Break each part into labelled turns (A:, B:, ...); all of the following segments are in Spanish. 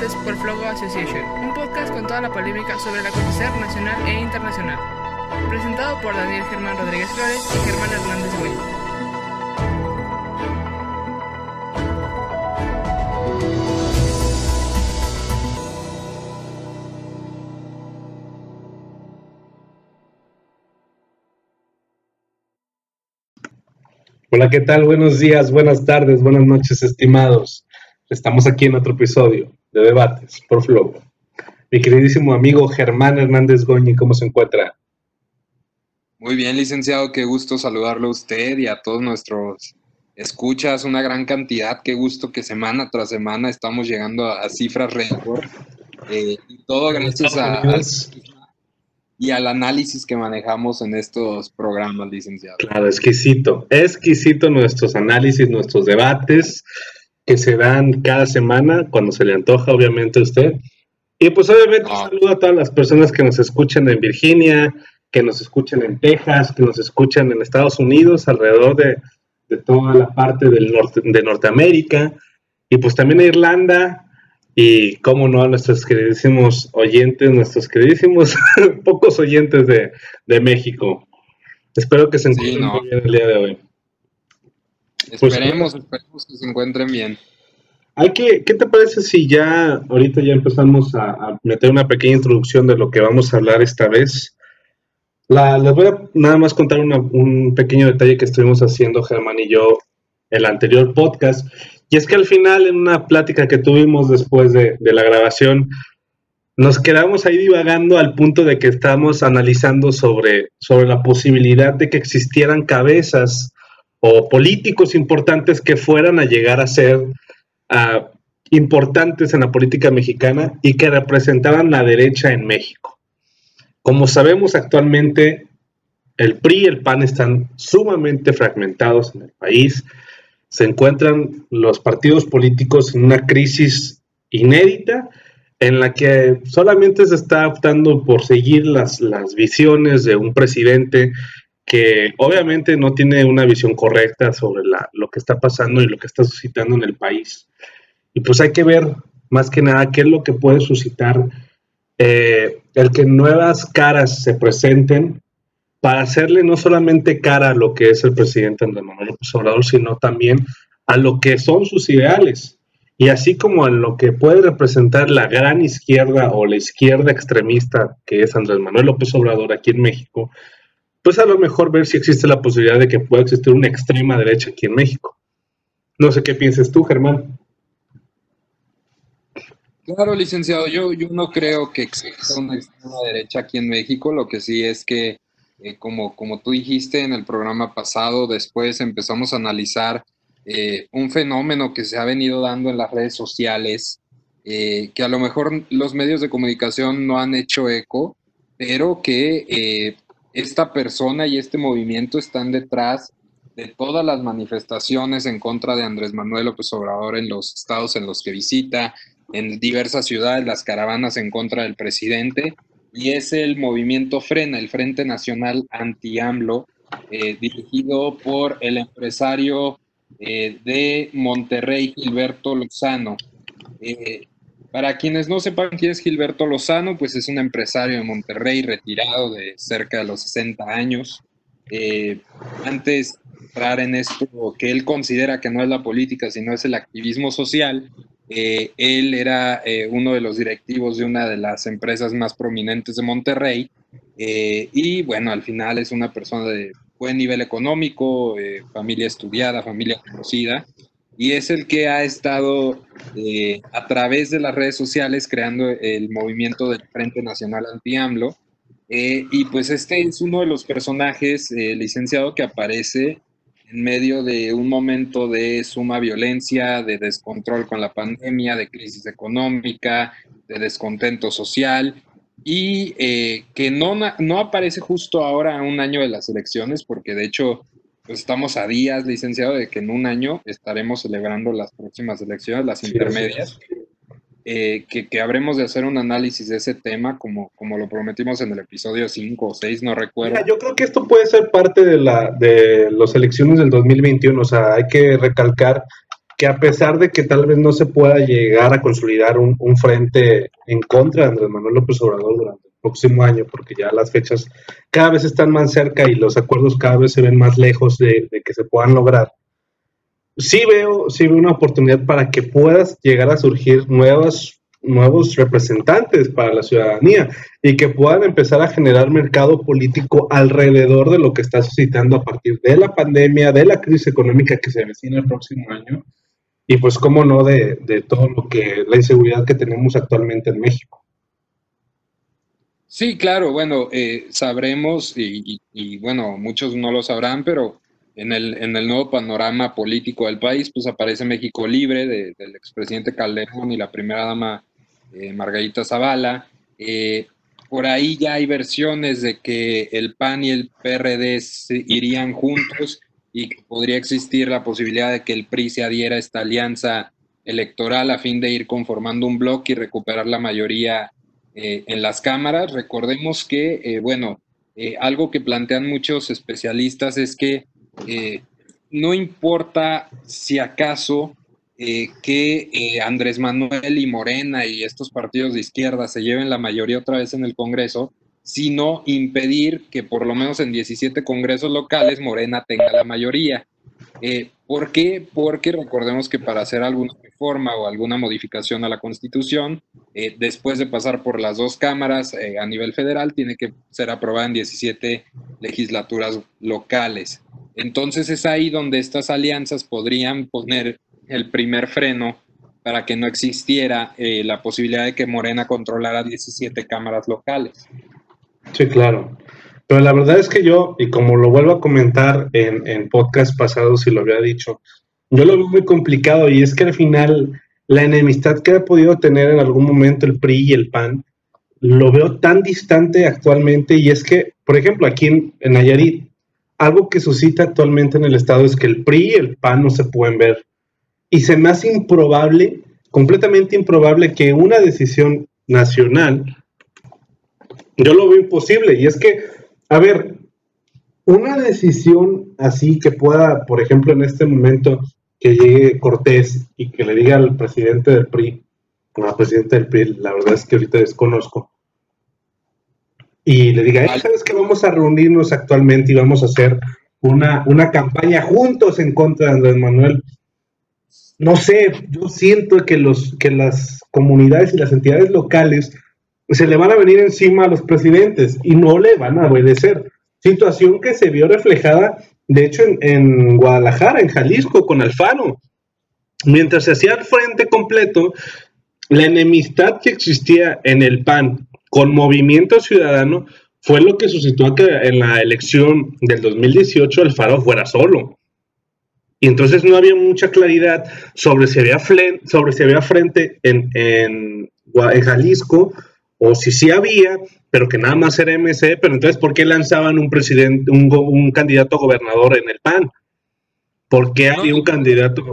A: Por Flogo Association, un podcast con toda la polémica sobre el acontecer nacional e internacional. Presentado por Daniel Germán Rodríguez Flores y Germán Hernández Güey.
B: Hola, ¿qué tal? Buenos días, buenas tardes, buenas noches, estimados. Estamos aquí en otro episodio de Debates por Flow. Mi queridísimo amigo Germán Hernández Goñi, ¿cómo se encuentra?
C: Muy bien, licenciado, qué gusto saludarlo a usted y a todos nuestros escuchas, una gran cantidad, qué gusto que semana tras semana estamos llegando a, cifras récord. Eh, y todo gracias a, y al análisis que manejamos en estos programas, licenciado.
B: Claro, exquisito, exquisito nuestros análisis, nuestros debates que se dan cada semana cuando se le antoja, obviamente, a usted. Y pues obviamente un saludo a todas las personas que nos escuchan en Virginia, que nos escuchan en Texas, que nos escuchan en Estados Unidos, alrededor de, de toda la parte del norte, de Norteamérica, y pues también a Irlanda, y cómo no a nuestros queridísimos oyentes, nuestros queridísimos pocos oyentes de, México. Espero que se encuentren bien el día de hoy.
C: Pues, esperemos, esperemos que se encuentren bien.
B: Hay que, ¿Qué te parece si ya ahorita ya empezamos a, meter una pequeña introducción de lo que vamos a hablar esta vez? La, les voy a nada más contar un pequeño detalle que estuvimos haciendo Germán y yo el anterior podcast y es que al final, en una plática que tuvimos después de, la grabación, nos quedamos ahí divagando al punto de que estamos analizando sobre, sobre la posibilidad de que existieran cabezas o políticos importantes que fueran a llegar a ser ah, importantes en la política mexicana y que representaban la derecha en México. Como sabemos actualmente, el PRI y el PAN están sumamente fragmentados en el país se encuentran los partidos políticos en una crisis inédita en la que solamente se está optando por seguir las, las visiones de un presidente que obviamente no tiene una visión correcta sobre lo que está pasando y lo que está suscitando en el país. Y pues hay que ver más que nada qué es lo que puede suscitar eh, el que nuevas caras se presenten para hacerle no solamente cara a lo que es el presidente Andrés Manuel López Obrador, sino también a lo que son sus ideales. Y así como a lo que puede representar la gran izquierda o la izquierda extremista que es Andrés Manuel López Obrador aquí en México, pues a lo mejor ver si existe la posibilidad de que pueda existir una extrema derecha aquí en México. No sé qué pienses tú, Germán.
C: Claro, licenciado, yo, yo no creo que exista una extrema derecha aquí en México, lo que sí es que eh, como, como tú dijiste en el programa pasado, después empezamos a analizar eh, un fenómeno que se ha venido dando en las redes sociales, eh, que a lo mejor los medios de comunicación no han hecho eco, pero que esta persona y este movimiento están detrás de todas las manifestaciones en contra de Andrés Manuel López Obrador en los estados en los que visita, en diversas ciudades, las caravanas en contra del presidente y es el movimiento Frena, el Frente Nacional Anti-AMLO, eh, dirigido por el empresario eh, de Monterrey, Gilberto Lozano. Eh, para quienes no sepan quién es Gilberto Lozano, pues es un empresario de Monterrey retirado de cerca de los 60 años. antes de entrar en esto que él considera que no es la política, sino es el activismo social, eh, él era eh, uno de los directivos de una de las empresas más prominentes de Monterrey eh, y bueno, al final es una persona de buen nivel económico, familia estudiada, familia conocida y es el que ha estado a través de las redes sociales creando el movimiento del Frente Nacional Anti-AMLO. y pues este es uno de los personajes, licenciado, que aparece en medio de un momento de suma violencia, de descontrol con la pandemia, de crisis económica, de descontento social, y eh, que no, no aparece justo ahora a un año de las elecciones, porque de hecho estamos a días, licenciado, de que en un año estaremos celebrando las próximas elecciones, las intermedias. Eh, que, habremos de hacer un análisis de ese tema, como, como lo prometimos en el episodio 5 o 6, no recuerdo.
B: yo creo que esto puede ser parte de, la, de las elecciones del 2021, o sea, hay que recalcar que a pesar de que tal vez no se pueda llegar a consolidar un, frente en contra de Andrés Manuel López Obrador durante próximo año, porque ya las fechas cada vez están más cerca y los acuerdos cada vez se ven más lejos de, de que se puedan lograr, sí veo, sí veo una oportunidad para que puedas llegar a surgir nuevas nuevos representantes para la ciudadanía y que puedan empezar a generar mercado político alrededor de lo que está suscitando a partir de la pandemia, de la crisis económica que se avecina el próximo año y pues cómo no de, todo lo que la inseguridad que tenemos actualmente en México.
C: Sí, claro, bueno, eh, sabremos y, bueno, muchos no lo sabrán, pero en el, en el nuevo panorama político del país, pues aparece México libre del expresidente Calderón y la primera dama eh, Margarita Zavala. Eh, por ahí ya hay versiones de que el PAN y el PRD irían juntos y que podría existir la posibilidad de que el PRI se adhiera a esta alianza electoral a fin de ir conformando un bloque y recuperar la mayoría eh, en las cámaras. Recordemos que, bueno, algo que plantean muchos especialistas es que no importa si acaso eh, que eh, Andrés Manuel y Morena y estos partidos de izquierda se lleven la mayoría otra vez en el Congreso, sino impedir que por lo menos en 17 congresos locales Morena tenga la mayoría. Eh, ¿Por qué? Porque recordemos que para hacer alguna reforma o alguna modificación a la Constitución, después de pasar por las dos cámaras a nivel federal, tiene que ser aprobada en 17 legislaturas locales. Entonces es ahí donde estas alianzas podrían poner el primer freno para que no existiera eh, la posibilidad de que Morena controlara 17 cámaras locales.
B: Sí, claro. Pero la verdad es que yo, y como lo vuelvo a comentar en, en podcast pasados y lo había dicho, yo lo veo muy complicado y es que al final la enemistad que ha podido tener en algún momento el PRI y el PAN, lo veo tan distante actualmente y es que, por ejemplo, aquí en, en Nayarit, algo que suscita actualmente en el Estado es que el PRI y el PAN no se pueden ver y se me hace improbable, completamente improbable que una decisión nacional, yo lo veo imposible. Y es que, a ver, una decisión así que pueda, por ejemplo, en este momento, que llegue Cortés y que le diga al presidente del PRI, o al presidente del PRI, la verdad es que ahorita desconozco, y le diga, ¿sabes que vamos a reunirnos actualmente y vamos a hacer una, una campaña juntos en contra de Andrés Manuel? no sé, yo siento que, los, que las comunidades y las entidades locales se le van a venir encima a los presidentes y no le van a obedecer. Situación que se vio reflejada, de hecho, en, Guadalajara, en Jalisco, con Alfaro. Mientras se hacía el frente completo, la enemistad que existía en el PAN con Movimiento Ciudadano fue lo que suscitó que en la elección del 2018 Alfaro fuera solo. Y entonces no había mucha claridad sobre si había, sobre si había frente en, en, Jalisco o si sí había, pero que nada más era MC, pero entonces ¿por qué lanzaban un presidente, un, un candidato a gobernador en el PAN? ¿Por qué había un candidato?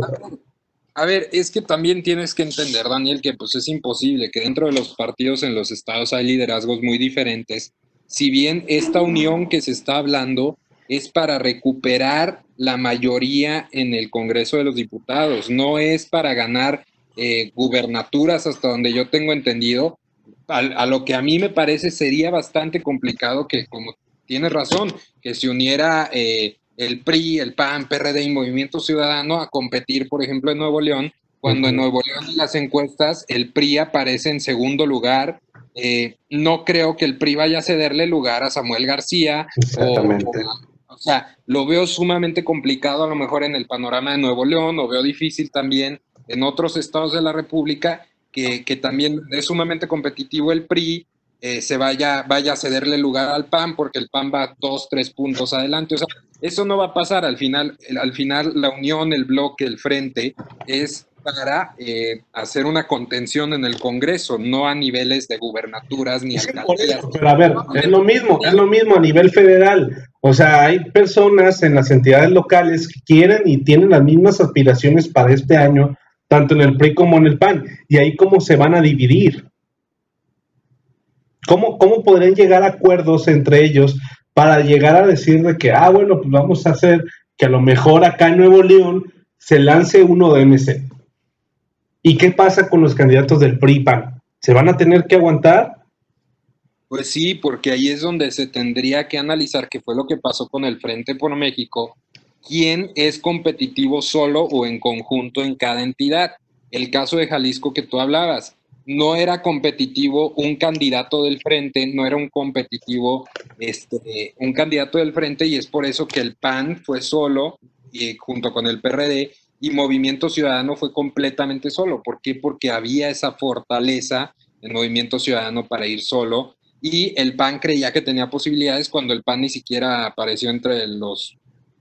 C: A ver, es que también tienes que entender, Daniel, que pues es imposible que dentro de los partidos en los estados hay liderazgos muy diferentes. Si bien esta unión que se está hablando es para recuperar la mayoría en el Congreso de los Diputados, no es para ganar eh, gubernaturas hasta donde yo tengo entendido, a, lo que a mí me parece sería bastante complicado que, como tienes razón, que se uniera eh, el PRI, el PAN, PRD y Movimiento Ciudadano a competir, por ejemplo, en Nuevo León, cuando en Nuevo León en las encuestas el PRI aparece en segundo lugar. Eh, no creo que el PRI vaya a cederle lugar a Samuel García o, o sea, lo veo sumamente complicado a lo mejor en el panorama de Nuevo León, lo veo difícil también en otros estados de la República, que, también es sumamente competitivo el PRI, eh, se vaya, vaya a cederle lugar al PAN, porque el PAN va dos, tres puntos adelante. O sea, eso no va a pasar. Al final, al final la unión, el bloque, el frente, es para eh, hacer una contención en el Congreso, no a niveles de gubernaturas ni alcaldías.
B: Pero a ver, es lo mismo, es lo mismo a nivel federal. O sea, hay personas en las entidades locales que quieren y tienen las mismas aspiraciones para este año, tanto en el PRI como en el PAN. Y ahí cómo se van a dividir. ¿Cómo, cómo podrían llegar a acuerdos entre ellos para llegar a decir de que, ah, bueno, pues vamos a hacer que a lo mejor acá en Nuevo León se lance uno de MC. ¿Y qué pasa con los candidatos del PRI-PAN? ¿Se van a tener que aguantar?
C: Pues sí, porque ahí es donde se tendría que analizar qué fue lo que pasó con el Frente por México, quién es competitivo solo o en conjunto en cada entidad. El caso de Jalisco que tú hablabas, no era competitivo un candidato del frente, no era un competitivo este, un candidato del frente y es por eso que el PAN fue solo junto con el PRD y Movimiento Ciudadano fue completamente solo. ¿Por qué? Porque había esa fortaleza en Movimiento Ciudadano para ir solo y el PAN creía que tenía posibilidades cuando el PAN ni siquiera apareció entre los,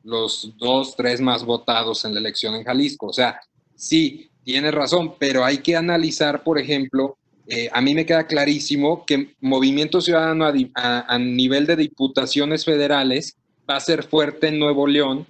C: los dos, tres más votados en la elección en Jalisco. O sea, sí, Tienes razón, pero hay que analizar, por ejemplo, eh, a mí me queda clarísimo que Movimiento Ciudadano a, nivel de diputaciones federales va a ser fuerte en Nuevo León,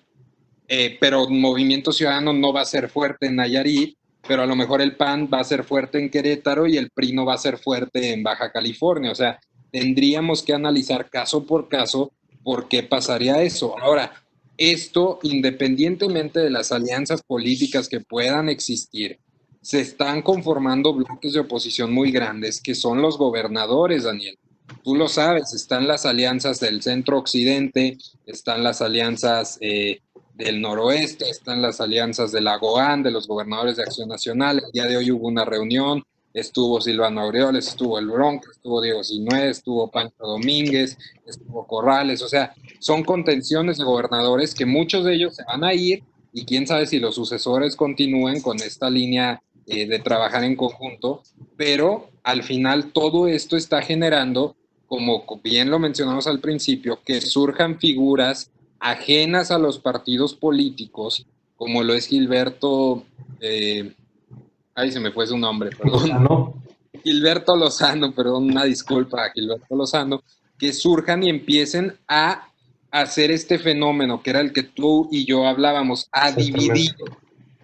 C: eh, pero Movimiento Ciudadano no va a ser fuerte en Nayarit, pero a lo mejor el PAN va a ser fuerte en Querétaro y el PRI no va a ser fuerte en Baja California. O sea, tendríamos que analizar caso por caso por qué pasaría eso. Ahora, esto, independientemente de las alianzas políticas que puedan existir, se están conformando bloques de oposición muy grandes, que son los gobernadores, Daniel. Tú lo sabes, están las alianzas del centro occidente, están las alianzas eh, del noroeste, están las alianzas de la GOAN, de los gobernadores de Acción Nacional. El día de hoy hubo una reunión estuvo Silvano Aureoles, estuvo el Bronco, estuvo Diego Sinué, estuvo Pancho Domínguez, estuvo Corrales, o sea, son contenciones de gobernadores que muchos de ellos se van a ir y quién sabe si los sucesores continúen con esta línea eh, de trabajar en conjunto, pero al final todo esto está generando, como bien lo mencionamos al principio, que surjan figuras ajenas a los partidos políticos, como lo es Gilberto. Eh, Ahí se me fue su nombre, perdón. Gilberto Lozano, perdón, una disculpa a Gilberto Lozano, que surjan y empiecen a hacer este fenómeno que era el que tú y yo hablábamos, a dividir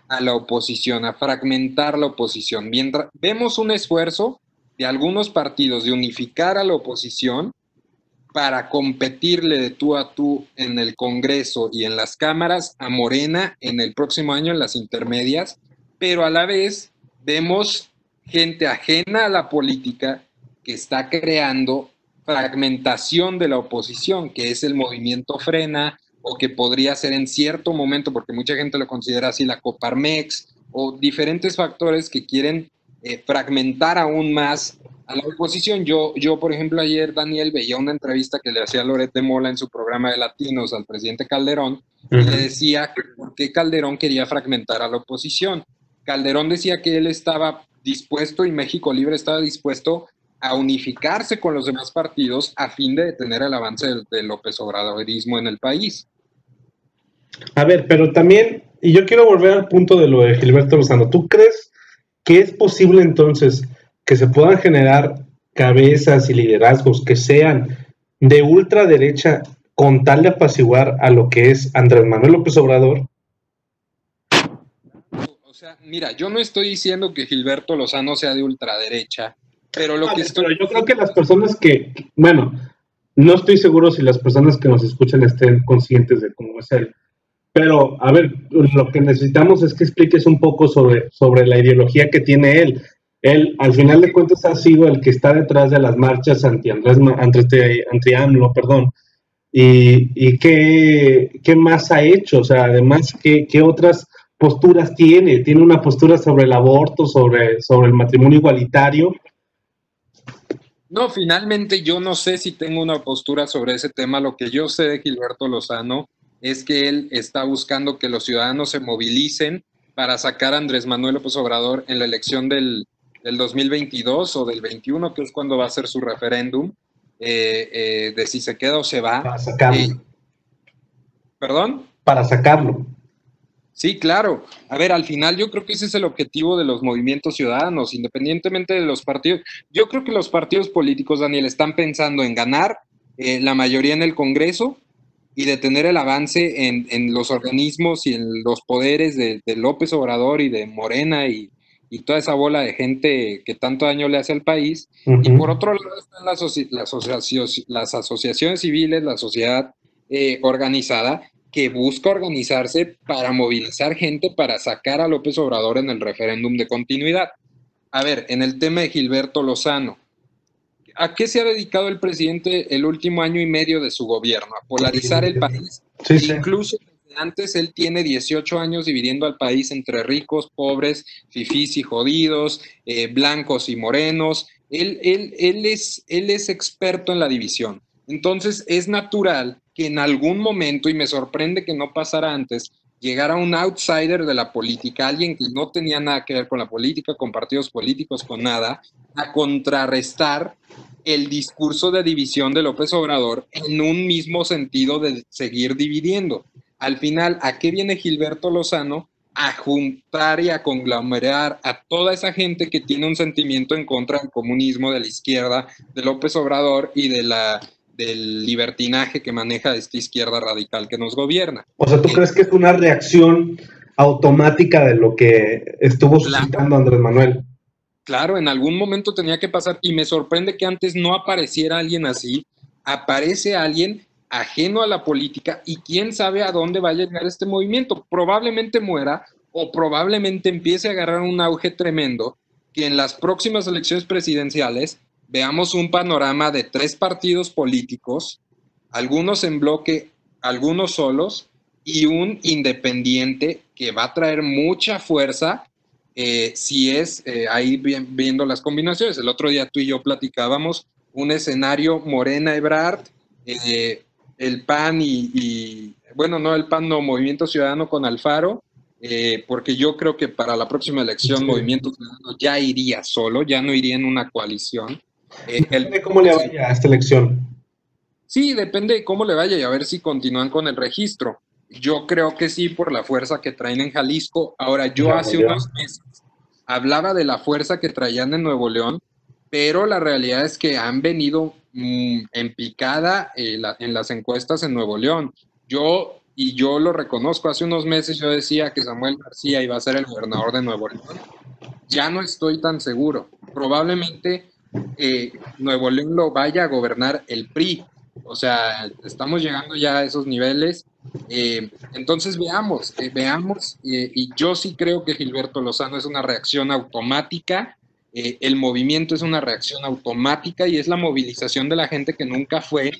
C: a la oposición, a fragmentar la oposición. Mientras vemos un esfuerzo de algunos partidos de unificar a la oposición para competirle de tú a tú en el Congreso y en las cámaras a Morena en el próximo año en las intermedias, pero a la vez vemos gente ajena a la política que está creando fragmentación de la oposición, que es el movimiento Frena, o que podría ser en cierto momento, porque mucha gente lo considera así, la Coparmex, o diferentes factores que quieren eh, fragmentar aún más a la oposición. Yo, yo, por ejemplo, ayer, Daniel, veía una entrevista que le hacía Loret de Mola en su programa de Latinos al presidente Calderón, y le decía que por qué Calderón quería fragmentar a la oposición. Calderón decía que él estaba dispuesto y México Libre estaba dispuesto a unificarse con los demás partidos a fin de detener el avance del, López Obradorismo en el país.
B: A ver, pero también, y yo quiero volver al punto de lo de Gilberto Lozano, ¿tú crees que es posible entonces que se puedan generar cabezas y liderazgos que sean de ultraderecha con tal de apaciguar a lo que es Andrés Manuel López Obrador?
C: Mira, yo no estoy diciendo que Gilberto Lozano sea de ultraderecha, pero lo que estoy...
B: yo creo que las personas que, bueno, no estoy seguro si las personas que nos escuchan estén conscientes de cómo es él. Pero, a ver, lo que necesitamos es que expliques un poco sobre, sobre la ideología que tiene él. Él, al final de cuentas, ha sido el que está detrás de las marchas anti Andrés, anti, AMLO, perdón. ¿Y, y qué, qué, más ha hecho? O sea, además, ¿qué, qué otras posturas tiene. Tiene una postura sobre el aborto, sobre, sobre el matrimonio igualitario.
C: No, finalmente yo no sé si tengo una postura sobre ese tema. Lo que yo sé de Gilberto Lozano es que él está buscando que los ciudadanos se movilicen para sacar a Andrés Manuel López Obrador en la elección del, 2022 o del 21, que es cuando va a ser su referéndum, eh, eh, de si se queda o se va.
B: Para sacarlo. Eh,
C: ¿Perdón?
B: Para sacarlo.
C: Sí, claro. A ver, al final yo creo que ese es el objetivo de los movimientos ciudadanos, independientemente de los partidos. Yo creo que los partidos políticos, Daniel, están pensando en ganar eh, la mayoría en el Congreso y detener el avance en, los organismos y en los poderes de, López Obrador y de Morena y, toda esa bola de gente que tanto daño le hace al país. Y por otro lado están las, las, asociaciones civiles, la sociedad eh, organizada, que busca organizarse para movilizar gente para sacar a López Obrador en el referéndum de continuidad. A ver, en el tema de Gilberto Lozano, ¿a qué se ha dedicado el presidente el último año y medio de su gobierno? A polarizar el país. Incluso antes él tiene 18 años dividiendo al país entre ricos, pobres, fifís y jodidos, eh, blancos y morenos. Él, él, él, es, él es experto en la división. Entonces es natural que en algún momento, y me sorprende que no pasara antes, llegara un outsider de la política, alguien que no tenía nada que ver con la política, con partidos políticos, con nada, a contrarrestar el discurso de división de López Obrador en un mismo sentido de seguir dividiendo. Al final, ¿a qué viene Gilberto Lozano? A juntar y a conglomerar a toda esa gente que tiene un sentimiento en contra del comunismo, de la izquierda, de López Obrador y de la del libertinaje que maneja esta izquierda radical que nos gobierna.
B: O sea, ¿tú crees que es una reacción automática de lo que estuvo suscitando Andrés Manuel?
C: Claro, en algún momento tenía que pasar y me sorprende que antes no apareciera alguien así. Aparece alguien ajeno a la política y quién sabe a dónde va a llegar este movimiento. Probablemente muera o probablemente empiece a agarrar un auge tremendo que en las próximas elecciones presidenciales veamos un panorama de tres partidos políticos, algunos en bloque, algunos solos, y un independiente que va a traer mucha fuerza eh, si es eh, ahí viendo las combinaciones. El otro día tú y yo platicábamos un escenario Morena Ebrard, eh, el PAN y, bueno, no el PAN, no, Movimiento Ciudadano con Alfaro, porque yo creo que para la próxima elección Movimiento Ciudadano ya iría solo, ya no iría en una coalición.
B: Eh, de cómo le vaya a esta elección.
C: Sí, depende de cómo le vaya y a ver si continúan con el registro. Yo creo que sí, por la fuerza que traen en Jalisco. Ahora, yo hace unos meses hablaba de la fuerza que traían en Nuevo León, pero la realidad es que han venido mm, en picada eh, en las encuestas en Nuevo León. Yo, y yo lo reconozco, hace unos meses yo decía que Samuel García iba a ser el gobernador de Nuevo León. Ya no estoy tan seguro. Probablemente eh, Nuevo León lo vaya a gobernar el PRI. O sea, estamos llegando ya a esos niveles. Eh, entonces veamos, eh, veamos, y yo sí creo que Gilberto Lozano es una reacción automática, el movimiento es una reacción automática y es la movilización de la gente que nunca fue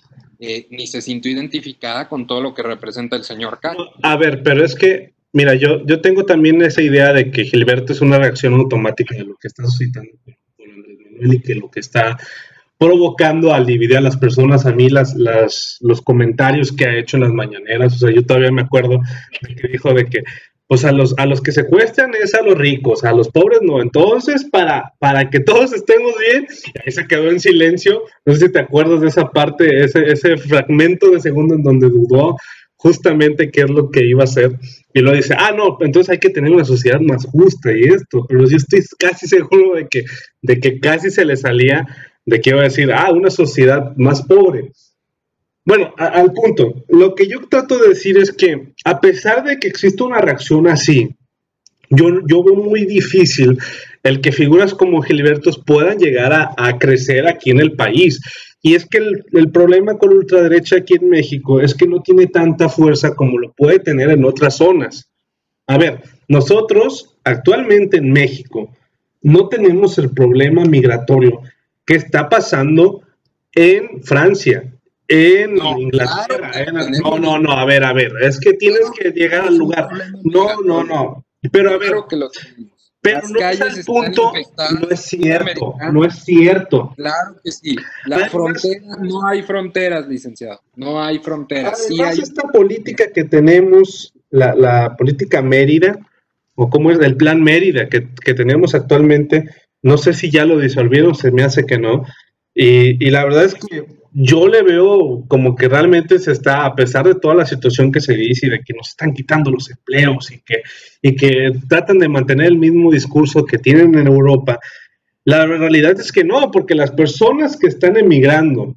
C: ni se sintió identificada con todo lo que representa el señor Carlos.
B: A ver, pero es que, mira, yo, yo tengo también esa idea de que Gilberto es una reacción automática de lo que está suscitando y que lo que está provocando al dividir a las personas, a mí las, las, los comentarios que ha hecho en las mañaneras, o sea, yo todavía me acuerdo de que dijo de que, pues a los, a los que secuestran es a los ricos, a los pobres no, entonces para, para que todos estemos bien, ahí se quedó en silencio, no sé si te acuerdas de esa parte, ese, ese fragmento de segundo en donde dudó justamente qué es lo que iba a hacer. Y lo dice, ah, no, entonces hay que tener una sociedad más justa y esto, pero yo estoy casi seguro de que, de que casi se le salía de que iba a decir, ah, una sociedad más pobre. Bueno, al punto, lo que yo trato de decir es que a pesar de que existe una reacción así, yo, yo veo muy difícil el que figuras como Gilbertos puedan llegar a crecer aquí en el país. Y es que el, problema con ultraderecha aquí en México es que no tiene tanta fuerza como lo puede tener en otras zonas. A ver, nosotros actualmente en México no tenemos el problema migratorio que está pasando en Francia, en Inglaterra. no, no, no, a ver, a ver, es que tienes que llegar al lugar. No, no, no. Pero a ver, pero no es el punto, no es cierto, no es cierto.
C: Claro que sí. La frontera, no hay fronteras, licenciado, no hay fronteras.
B: sí hay... esta política que tenemos, la, la, política Mérida, o cómo es el plan Mérida que, que, tenemos actualmente, no sé si ya lo disolvieron, se me hace que no. Y, y la verdad es que yo le veo como que realmente se está, a pesar de toda la situación que se dice y de que nos están quitando los empleos y que, y que tratan de mantener el mismo discurso que tienen en Europa, la realidad es que no, porque las personas que están emigrando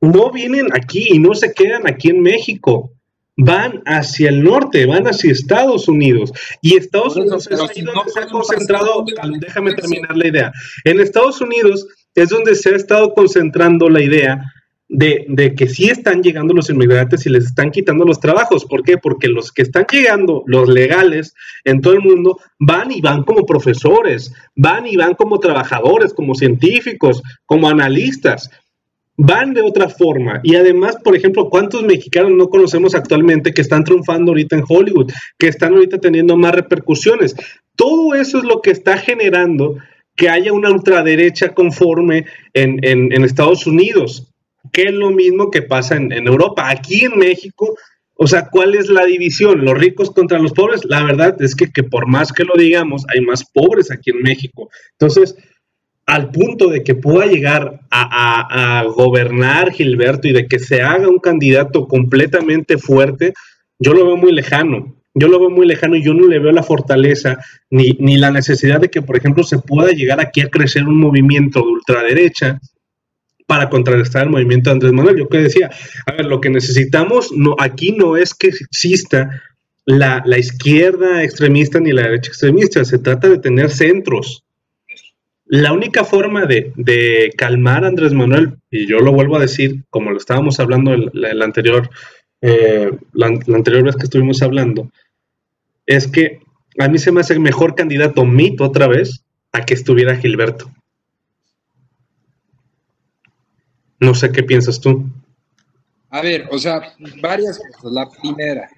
B: no vienen aquí y no se quedan aquí en México. Van hacia el norte, van hacia Estados Unidos. Y Estados Unidos es ahí donde se ha concentrado. Déjame terminar la idea. En Estados Unidos es donde se ha estado concentrando la idea de, que sí están llegando los inmigrantes y les están quitando los trabajos. ¿Por qué? Porque los que están llegando, los legales en todo el mundo, van y van como profesores, van y van como trabajadores, como científicos, como analistas. Van de otra forma. Y además, por ejemplo, ¿cuántos mexicanos no conocemos actualmente que están triunfando ahorita en Hollywood, que están ahorita teniendo más repercusiones? Todo eso es lo que está generando que haya una ultraderecha conforme en Estados Unidos que es lo mismo que pasa en, Europa. Aquí en México, o sea, ¿cuál es la división? ¿Los ricos contra los pobres? La verdad es que, por más que lo digamos, hay más pobres aquí en México. Entonces, al punto de que pueda llegar a, a, gobernar Gilberto y de que se haga un candidato completamente fuerte, yo lo veo muy lejano. Yo lo veo muy lejano y yo no le veo la fortaleza ni, ni la necesidad de que, por ejemplo, se pueda llegar aquí a crecer un movimiento de ultraderecha para contrarrestar el movimiento de Andrés Manuel. Yo que decía, a ver, lo que necesitamos no, aquí no es que exista la, izquierda extremista ni la derecha extremista, se trata de tener centros. La única forma de, calmar a Andrés Manuel, y yo lo vuelvo a decir, como lo estábamos hablando el, anterior, eh, la, anterior vez que estuvimos hablando, es que a mí se me hace mejor candidato mito otra vez a que estuviera Gilberto. No sé qué piensas tú.
C: A ver, o sea, varias cosas. La primera,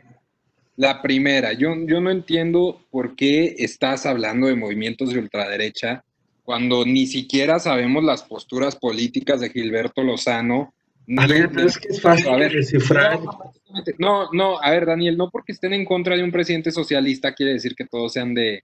C: la primera, yo, yo no entiendo por qué estás hablando de movimientos de ultraderecha cuando ni siquiera sabemos las posturas políticas de Gilberto Lozano.
B: A ver, pero es que es fácil a ver, descifrar.
C: No, no, a ver, Daniel, no porque estén en contra de un presidente socialista quiere decir que todos sean de,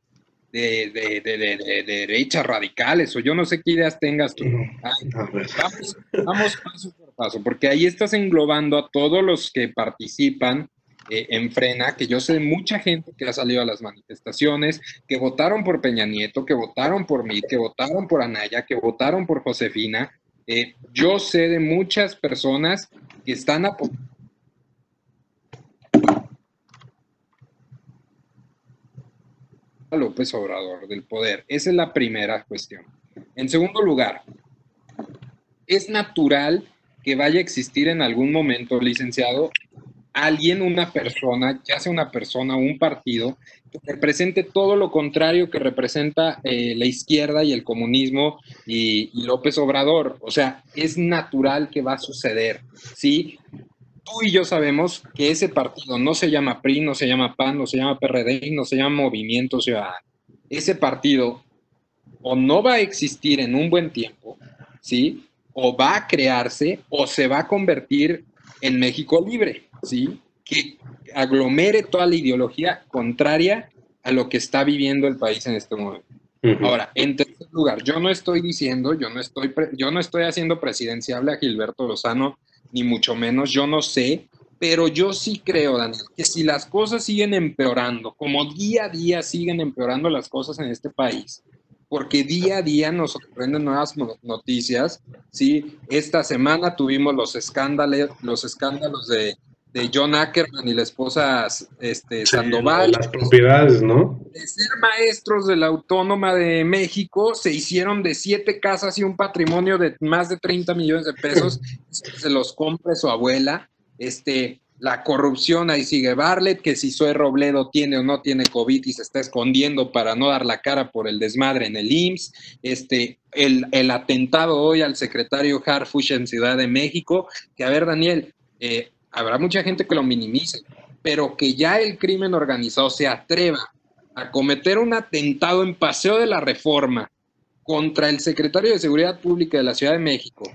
C: de, de, de, de, derechas radicales, o yo no sé qué ideas tengas tú. vamos, vamos, paso por paso, porque ahí estás englobando a todos los que participan eh, en Frena, que yo sé de mucha gente que ha salido a las manifestaciones, que votaron por Peña Nieto, que votaron por mí, que votaron por Anaya, que votaron por Josefina. Eh, yo sé de muchas personas que están apoyando López Obrador del poder. Esa es la primera cuestión. En segundo lugar, es natural que vaya a existir en algún momento, licenciado, alguien, una persona, ya sea una persona o un partido, que represente todo lo contrario que representa eh, la izquierda y el comunismo y, y, López Obrador. O sea, es natural que va a suceder, ¿sí? Tú y yo sabemos que ese partido no se llama PRI, no se llama PAN, no se llama PRD, no se llama Movimiento Ciudadano. Ese partido o no va a existir en un buen tiempo, ¿sí? O va a crearse o se va a convertir en México libre, ¿sí? Que aglomere toda la ideología contraria a lo que está viviendo el país en este momento. Ahora, en tercer lugar, yo no estoy diciendo, yo no estoy, yo no estoy haciendo presidenciable a Gilberto Lozano ni mucho menos, yo no sé, pero yo sí creo, Daniel, que si las cosas siguen empeorando, como día a día siguen empeorando las cosas en este país, porque día a día nos sorprenden nuevas noticias, ¿sí? Esta semana tuvimos los escándalos, los escándalos de de John Ackerman y la esposa este, Sandoval.
B: Las propiedades, ¿no?
C: De ser maestros de la Autónoma de México, se hicieron de siete casas y un patrimonio de más de 30 millones de pesos. se los compre su abuela. Este, la corrupción, ahí sigue Barlet, que si Zoe Robledo tiene o no tiene COVID y se está escondiendo para no dar la cara por el desmadre en el IMSS. Este, el, el atentado hoy al secretario Harfush en Ciudad de México. Que a ver, Daniel, eh, habrá mucha gente que lo minimice, pero que ya el crimen organizado se atreva a cometer un atentado en Paseo de la Reforma contra el secretario de Seguridad Pública de la Ciudad de México,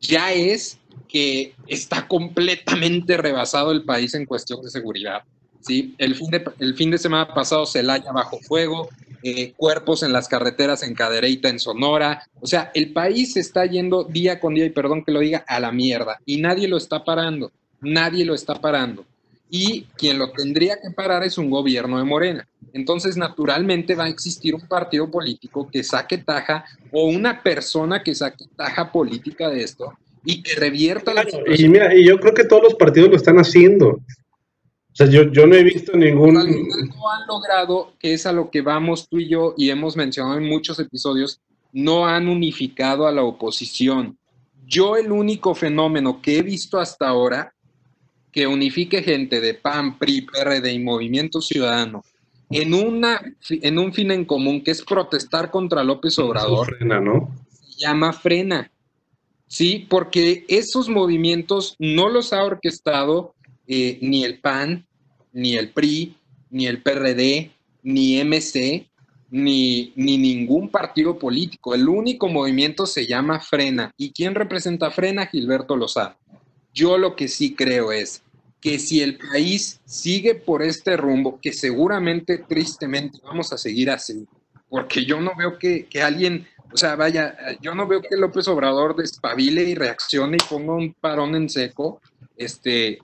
C: ya es que está completamente rebasado el país en cuestión de seguridad. ¿sí? El, fin de, el fin de semana pasado Celaya bajo fuego, eh, cuerpos en las carreteras en Cadereyta, en Sonora. O sea, el país está yendo día con día, y perdón que lo diga, a la mierda, y nadie lo está parando nadie lo está parando. Y quien lo tendría que parar es un gobierno de Morena. Entonces, naturalmente va a existir un partido político que saque taja o una persona que saque taja política de esto y que revierta la
B: Y mira, y yo creo que todos los partidos lo están haciendo. O sea, yo, yo no he visto ningún... No
C: han logrado, que es a lo que vamos tú y yo, y hemos mencionado en muchos episodios, no han unificado a la oposición Yo el único fenómeno que he visto hasta ahora que unifique gente de PAN, PRI, PRD y Movimiento Ciudadano en, una, en un fin en común, que es protestar contra López Obrador,
B: frena, ¿no?
C: se llama frena. Sí, porque esos movimientos no los ha orquestado eh, ni el PAN, ni el PRI, ni el PRD, ni MC, ni, ni ningún partido político. El único movimiento se llama Frena. ¿Y quién representa Frena? Gilberto Lozano. Yo lo que sí creo es que si el país sigue por este rumbo, que seguramente tristemente vamos a seguir así, porque yo no veo que, alguien, o sea, vaya, yo no veo que López Obrador despabile y reaccione y ponga un parón en seco, este,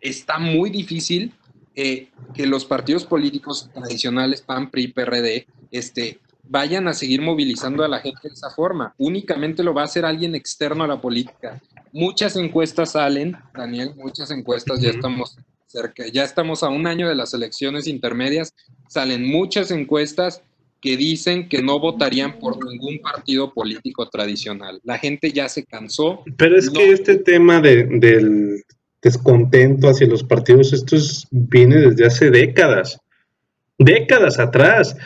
C: está muy difícil eh, que los partidos políticos tradicionales, PAN, PRI, PRD, este, vayan a seguir movilizando a la gente de esa forma. Únicamente lo va a hacer alguien externo a la política. Muchas encuestas salen, Daniel, muchas encuestas, ya estamos cerca, ya estamos a un año de las elecciones intermedias, salen muchas encuestas que dicen que no votarían por ningún partido político tradicional. La gente ya se cansó.
B: Pero es que este tema de, del descontento hacia los partidos, esto viene desde hace décadas, décadas atrás.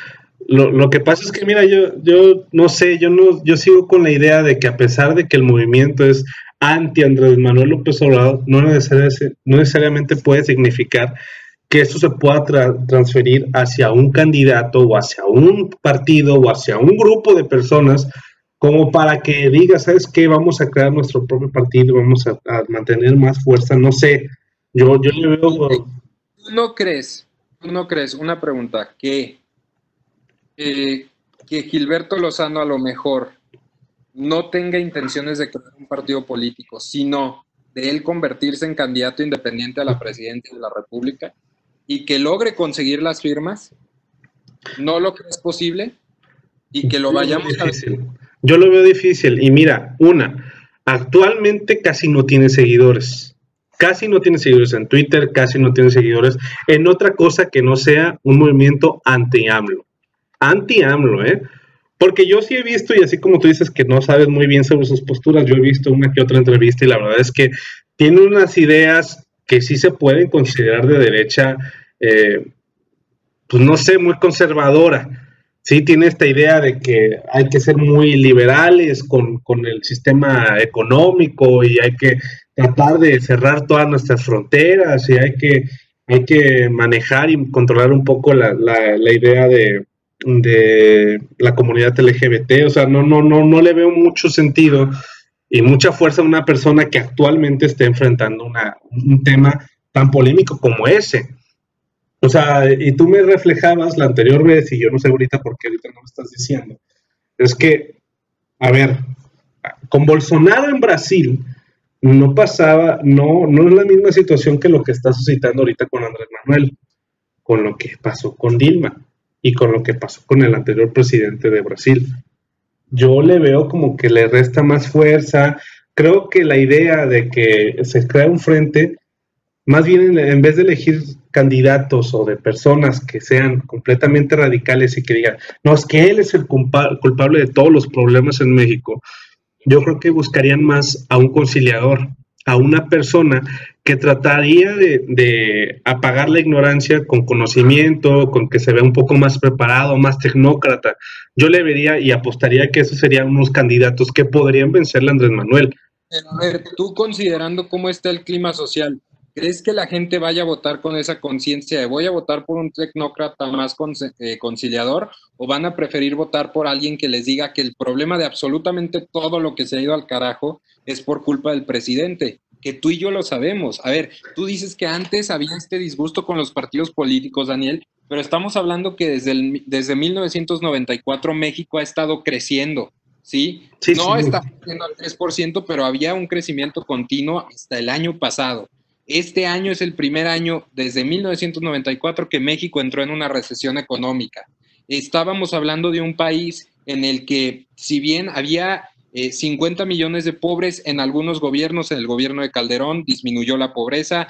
B: Lo, que pasa es que, mira, yo, yo no sé, yo no, yo sigo con la idea de que a pesar de que el movimiento es anti Andrés Manuel López Obrador, no necesariamente, no necesariamente puede significar que eso se pueda transferir hacia un candidato o hacia un partido o hacia un grupo de personas como para que diga, ¿sabes qué? Vamos a crear nuestro propio partido, vamos a, mantener más fuerza, no sé. Yo, yo le veo...
C: ¿Tú no crees, tú no crees, una pregunta, que, que Gilberto Lozano a lo mejor no tenga intenciones de crear un partido político, sino de él convertirse en candidato independiente a la presidencia de la República y que logre conseguir las firmas? ¿No lo crees posible? Y que lo vayamos a...
B: Yo lo veo difícil. Y mira, una, actualmente casi no tiene seguidores. Casi no tiene seguidores en Twitter, casi no tiene seguidores en otra cosa que no sea un movimiento anti-AMLO. Anti-AMLO, ¿eh? Porque yo sí he visto, y así como tú dices que no sabes muy bien sobre sus posturas, yo he visto una que otra entrevista y la verdad es que tiene unas ideas que sí se pueden considerar de derecha, eh, pues no sé, muy conservadora sí tiene esta idea de que hay que ser muy liberales con, el sistema económico y hay que tratar de cerrar todas nuestras fronteras y hay que, hay que manejar y controlar un poco la, idea de, la comunidad LGBT. O sea, no, no, no, no le veo mucho sentido y mucha fuerza a una persona que actualmente esté enfrentando un tema tan polémico como ese. O sea, y tú me reflejabas la anterior vez, y yo no sé ahorita por qué ahorita no me estás diciendo, es que, a ver, con Bolsonaro en Brasil no pasaba, no, no es la misma situación que lo que está suscitando ahorita con Andrés Manuel, con lo que pasó con Dilma y con lo que pasó con el anterior presidente de Brasil. Yo le veo como que le resta más fuerza. Creo que la idea de que se crea un frente, más bien en vez de elegir candidatos o de personas que sean completamente radicales y que digan, no, es que él es el culpable de todos los problemas en México, yo creo que buscarían más a un conciliador, a una persona que trataría de, apagar la ignorancia con conocimiento, con que se vea un poco más preparado, más tecnócrata. Yo le vería y apostaría que esos serían unos candidatos que podrían vencerle a Andrés Manuel.
C: a ver, tú considerando cómo está el clima social, ¿Crees que la gente vaya a votar con esa conciencia de voy a votar por un tecnócrata más eh, conciliador o van a preferir votar por alguien que les diga que el problema de absolutamente todo lo que se ha ido al carajo es por culpa del presidente? Que tú y yo lo sabemos. A ver, tú dices que antes había este disgusto con los partidos políticos, Daniel, pero estamos hablando que desde, el, desde 1994 México ha estado creciendo. ¿sí? no está creciendo al 3%, pero había un crecimiento continuo hasta el año pasado. Este año es el primer año desde 1994 que México entró en una recesión económica. Estábamos hablando de un país en el que, si bien había 50 millones de pobres en algunos gobiernos, en el gobierno de Calderón disminuyó la pobreza,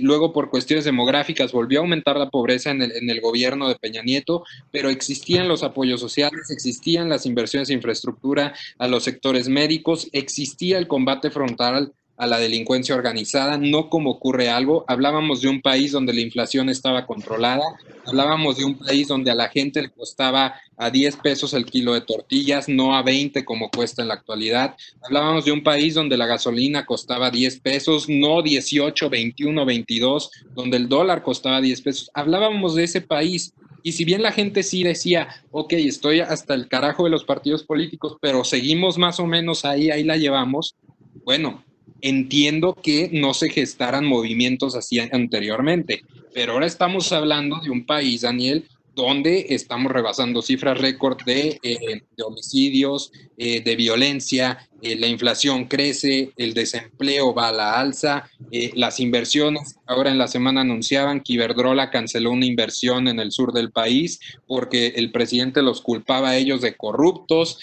C: luego por cuestiones demográficas volvió a aumentar la pobreza en el, en el gobierno de Peña Nieto, pero existían los apoyos sociales, existían las inversiones en infraestructura a los sectores médicos, existía el combate frontal a la delincuencia organizada, no como ocurre algo. Hablábamos de un país donde la inflación estaba controlada, hablábamos de un país donde a la gente le costaba a 10 pesos el kilo de tortillas, no a 20 como cuesta en la actualidad. Hablábamos de un país donde la gasolina costaba 10 pesos, no 18, 21, 22, donde el dólar costaba 10 pesos. Hablábamos de ese país. Y si bien la gente sí decía, ok, estoy hasta el carajo de los partidos políticos, pero seguimos más o menos ahí, ahí la llevamos, bueno, entiendo que no se gestaran movimientos así anteriormente, pero ahora estamos hablando de un país, Daniel, donde estamos rebasando cifras récord de, eh, homicidios, eh, de violencia, eh, la inflación crece, el desempleo va a la alza, las inversiones, ahora en la semana anunciaban que Iberdrola canceló una inversión en el sur del país porque el presidente los culpaba a ellos de corruptos.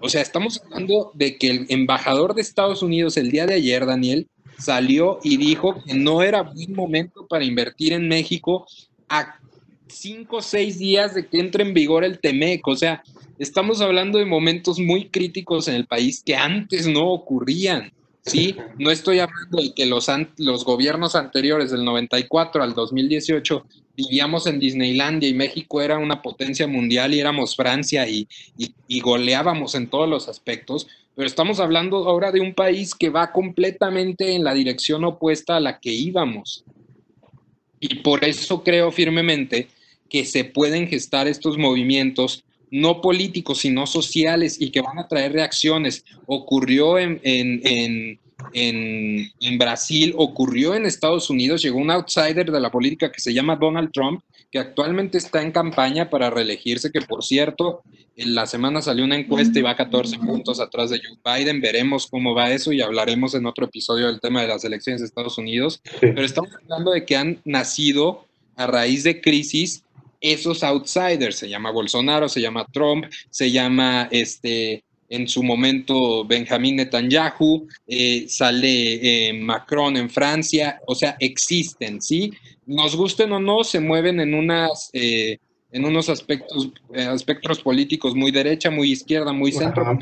C: o sea, estamos hablando de que el embajador de Estados Unidos el día de ayer, Daniel, salió y dijo que no era buen momento para invertir en México cinco o seis días de que entre en vigor el TEMEC. O sea, estamos hablando de momentos muy críticos en el país que antes no ocurrían. Sí, no estoy hablando de que los, los gobiernos anteriores del 94 al 2018 vivíamos en Disneylandia y México era una potencia mundial y éramos Francia y, y goleábamos en todos los aspectos, pero estamos hablando ahora de un país que va completamente en la dirección opuesta a la que íbamos. Y por eso creo firmemente que se pueden gestar estos movimientos no políticos, sino sociales y que van a traer reacciones. Ocurrió en, en, Brasil, ocurrió en Estados Unidos, llegó un outsider de la política que se llama Donald Trump, que actualmente está en campaña para reelegirse, que por cierto, en la semana salió una encuesta y va 14 puntos atrás de Joe Biden, veremos cómo va eso y hablaremos en otro episodio del tema de las elecciones de Estados Unidos, pero estamos hablando de que han nacido a raíz de crisis esos outsiders, se llama Bolsonaro, se llama Trump, se llama este, en su momento Benjamín Netanyahu, eh, sale eh, Macron en Francia, o sea, existen, ¿sí? Nos gusten o no, se mueven en unas... Eh, en unos aspectos, aspectos políticos muy derecha, muy izquierda, muy centro.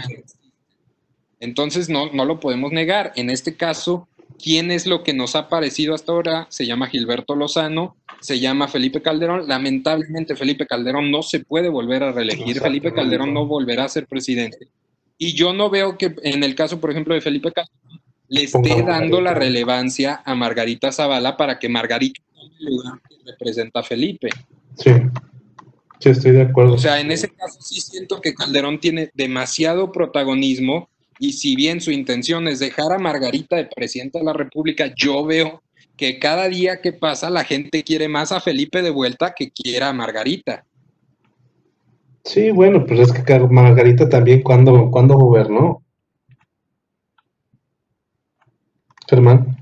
C: Entonces no, no lo podemos negar. En este caso, ¿quién es lo que nos ha parecido hasta ahora? Se llama Gilberto Lozano, se llama Felipe Calderón. Lamentablemente Felipe Calderón no se puede volver a reelegir, Felipe Calderón no volverá a ser presidente. Y yo no veo que en el caso, por ejemplo, de Felipe Calderón, le esté dando la relevancia a Margarita Zavala para que Margarita tome el lugar que representa a Felipe.
B: Sí. Sí, estoy de acuerdo.
C: O sea, en ese caso sí siento que Calderón tiene demasiado protagonismo y si bien su intención es dejar a Margarita de presidenta de la República, yo veo que cada día que pasa la gente quiere más a Felipe de vuelta que quiera a Margarita.
B: Sí, bueno, pues es que Margarita también cuando, cuando gobernó. Germán.